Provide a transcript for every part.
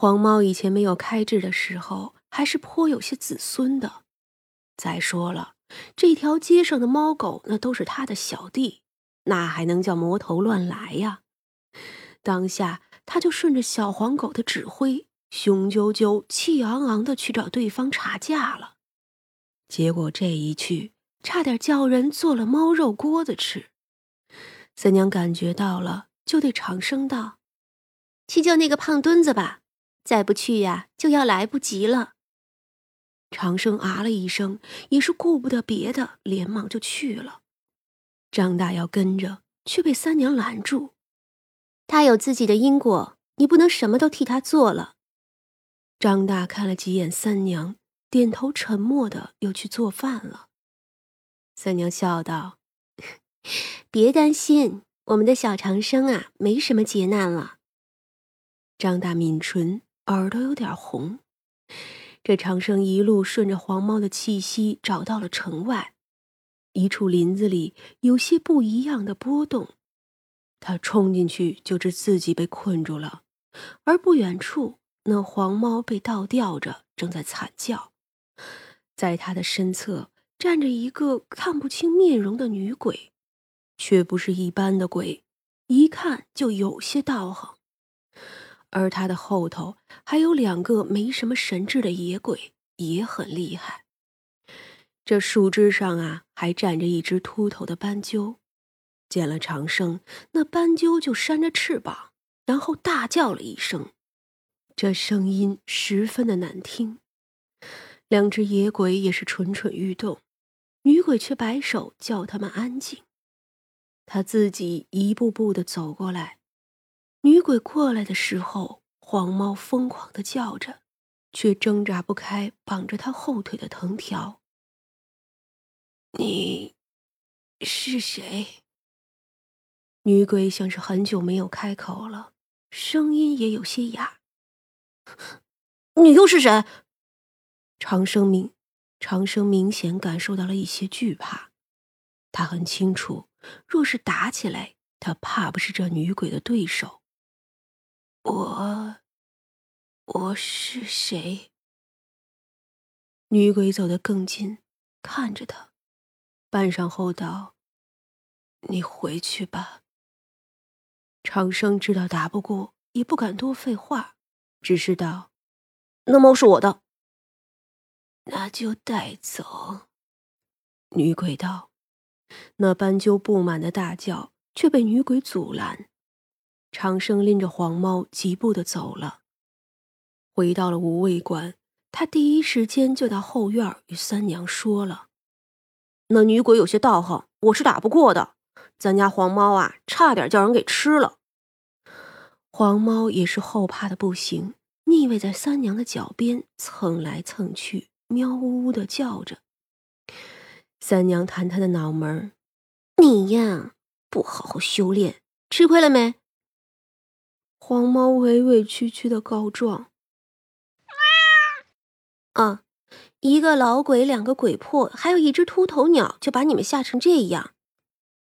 黄猫以前没有开智的时候，还是颇有些子孙的。再说了，这条街上的猫狗那都是他的小弟，那还能叫魔头乱来呀？当下他就顺着小黄狗的指挥，雄赳赳、气昂昂的去找对方查价了。结果这一去，差点叫人做了猫肉锅子吃。三娘感觉到了，就对长生道：“去救那个胖墩子吧，再不去呀，就要来不及了。”长生啊了一声，也是顾不得别的，连忙就去了。张大要跟着，却被三娘拦住：“他有自己的因果，你不能什么都替他做了。”张大看了几眼三娘，点头沉默的，又去做饭了。三娘笑道。别担心，我们的小长生啊，没什么劫难了。张大抿唇，耳朵有点红。这长生一路顺着黄猫的气息找到了城外，一处林子里有些不一样的波动。他冲进去就知自己被困住了，而不远处那黄猫被倒吊着，正在惨叫。在他的身侧站着一个看不清面容的女鬼。却不是一般的鬼，一看就有些道行。而他的后头还有两个没什么神智的野鬼，也很厉害。这树枝上啊，还站着一只秃头的斑鸠。见了长生，那斑鸠就扇着翅膀，然后大叫了一声，这声音十分的难听。两只野鬼也是蠢蠢欲动，女鬼却摆手叫他们安静。他自己一步步的走过来，女鬼过来的时候，黄猫疯狂的叫着，却挣扎不开绑着他后腿的藤条。你是谁？女鬼像是很久没有开口了，声音也有些哑。你又是谁？长生明，长生明显感受到了一些惧怕，他很清楚。若是打起来，他怕不是这女鬼的对手。我，我是谁？女鬼走得更近，看着他，半晌后道：“你回去吧。”长生知道打不过，也不敢多废话，只是道：“那猫是我的，那就带走。”女鬼道。那斑鸠不满的大叫，却被女鬼阻拦。长生拎着黄猫，疾步的走了。回到了无畏馆，他第一时间就到后院与三娘说了：“那女鬼有些道行，我是打不过的。咱家黄猫啊，差点叫人给吃了。”黄猫也是后怕的不行，腻味在三娘的脚边蹭来蹭去，喵呜呜的叫着。三娘弹他的脑门你呀，不好好修炼，吃亏了没？”黄猫委委屈屈的告状：“啊，一个老鬼，两个鬼魄，还有一只秃头鸟，就把你们吓成这样。”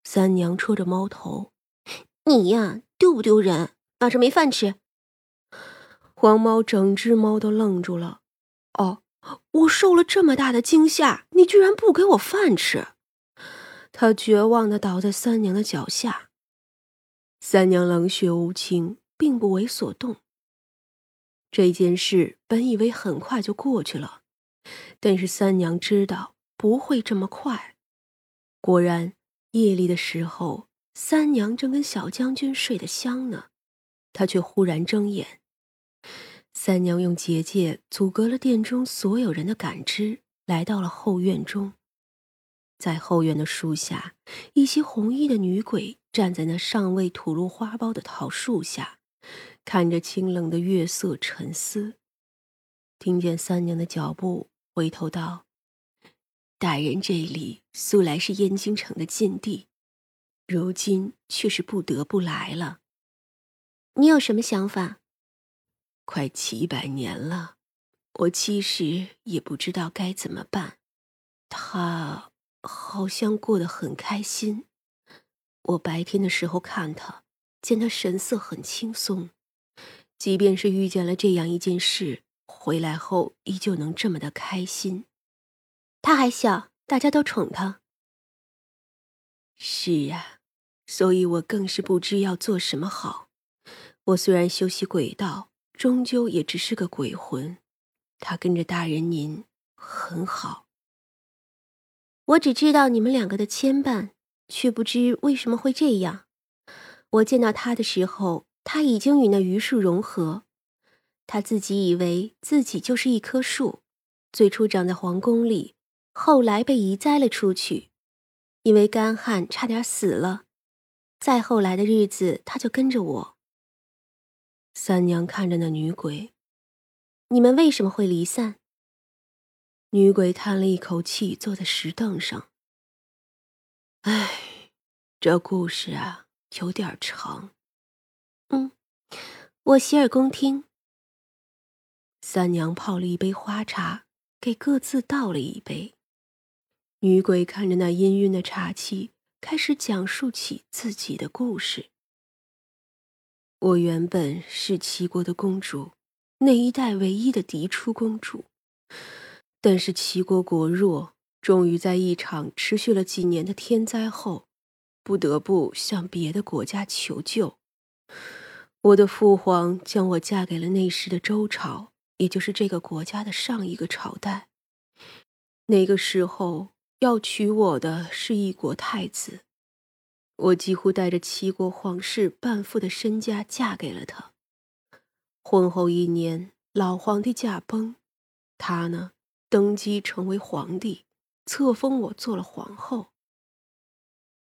三娘戳着猫头：“你呀，丢不丢人？晚上没饭吃？”黄猫整只猫都愣住了。哦。我受了这么大的惊吓，你居然不给我饭吃！他绝望的倒在三娘的脚下。三娘冷血无情，并不为所动。这件事本以为很快就过去了，但是三娘知道不会这么快。果然，夜里的时候，三娘正跟小将军睡得香呢，她却忽然睁眼。三娘用结界阻隔了殿中所有人的感知，来到了后院中。在后院的树下，一些红衣的女鬼站在那尚未吐露花苞的桃树下，看着清冷的月色沉思。听见三娘的脚步，回头道：“大人这里素来是燕京城的禁地，如今却是不得不来了。你有什么想法？”快七百年了，我其实也不知道该怎么办。他好像过得很开心。我白天的时候看他，见他神色很轻松，即便是遇见了这样一件事，回来后依旧能这么的开心。他还小，大家都宠他。是呀，所以我更是不知要做什么好。我虽然修习鬼道，终究也只是个鬼魂。他跟着大人您很好。我只知道你们两个的牵绊，却不知为什么会这样。我见到他的时候，他已经与那榆树融合。他自己以为自己就是一棵树，最初长在皇宫里，后来被移栽了出去。因为干旱，差点死了。再后来的日子，他就跟着我。三娘看着那女鬼，你们为什么会离散？女鬼叹了一口气，坐在石凳上。唉，这故事啊，有点长。我洗耳恭听。三娘泡了一杯花茶，给各自倒了一杯。女鬼看着那氤氲的茶气，开始讲述起自己的故事。我原本是齐国的公主，那一代唯一的嫡出公主。但是齐国国弱，终于在一场持续了几年的天灾后，不得不向别的国家求救。我的父皇将我嫁给了那时的周朝，也就是这个国家的上一个朝代。那个时候。要娶我的是一国太子，我几乎带着齐国皇室半副的身家嫁给了他。婚后一年，老皇帝驾崩，他呢登基成为皇帝，册封我做了皇后。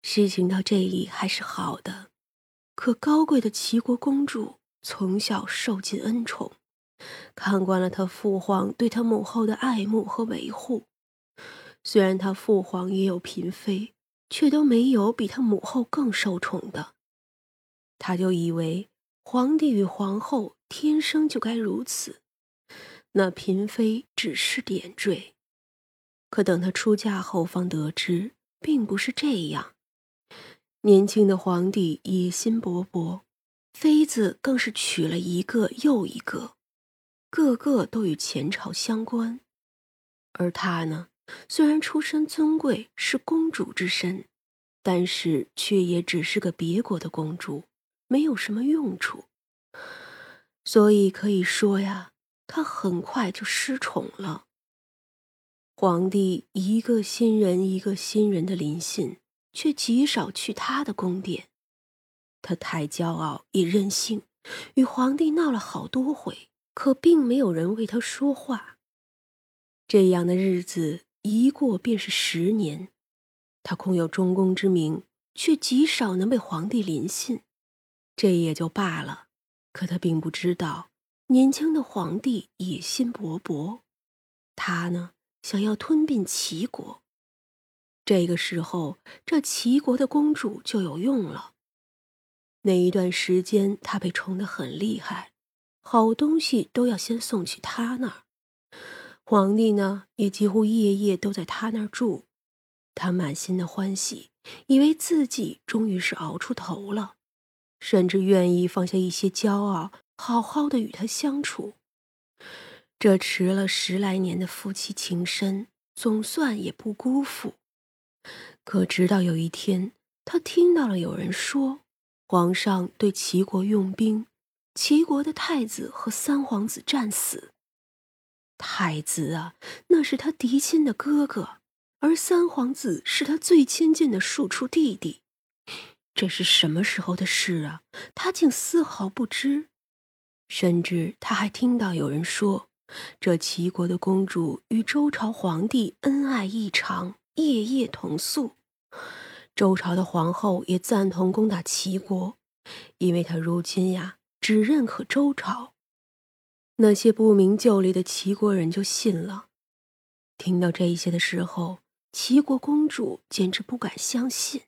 事情到这里还是好的，可高贵的齐国公主从小受尽恩宠，看惯了他父皇对他母后的爱慕和维护。虽然他父皇也有嫔妃，却都没有比他母后更受宠的。他就以为皇帝与皇后天生就该如此，那嫔妃只是点缀。可等她出嫁后，方得知并不是这样。年轻的皇帝野心勃勃，妃子更是娶了一个又一个，个个都与前朝相关，而他呢？虽然出身尊贵，是公主之身，但是却也只是个别国的公主，没有什么用处。所以可以说呀，她很快就失宠了。皇帝一个新人一个新人的临幸，却极少去他的宫殿。他太骄傲也任性，与皇帝闹了好多回，可并没有人为他说话。这样的日子。一过便是十年，他空有中宫之名，却极少能被皇帝临幸，这也就罢了。可他并不知道，年轻的皇帝野心勃勃，他呢想要吞并齐国。这个时候，这齐国的公主就有用了。那一段时间，她被宠得很厉害，好东西都要先送去他那儿。皇帝呢，也几乎夜夜都在她那儿住，他满心的欢喜，以为自己终于是熬出头了，甚至愿意放下一些骄傲，好好的与他相处。这迟了十来年的夫妻情深，总算也不辜负。可直到有一天，他听到了有人说，皇上对齐国用兵，齐国的太子和三皇子战死。太子啊，那是他嫡亲的哥哥，而三皇子是他最亲近的庶出弟弟。这是什么时候的事啊？他竟丝毫不知。甚至他还听到有人说，这齐国的公主与周朝皇帝恩爱异常，夜夜同宿。周朝的皇后也赞同攻打齐国，因为她如今呀，只认可周朝。那些不明就里的齐国人就信了。听到这些的时候，齐国公主简直不敢相信。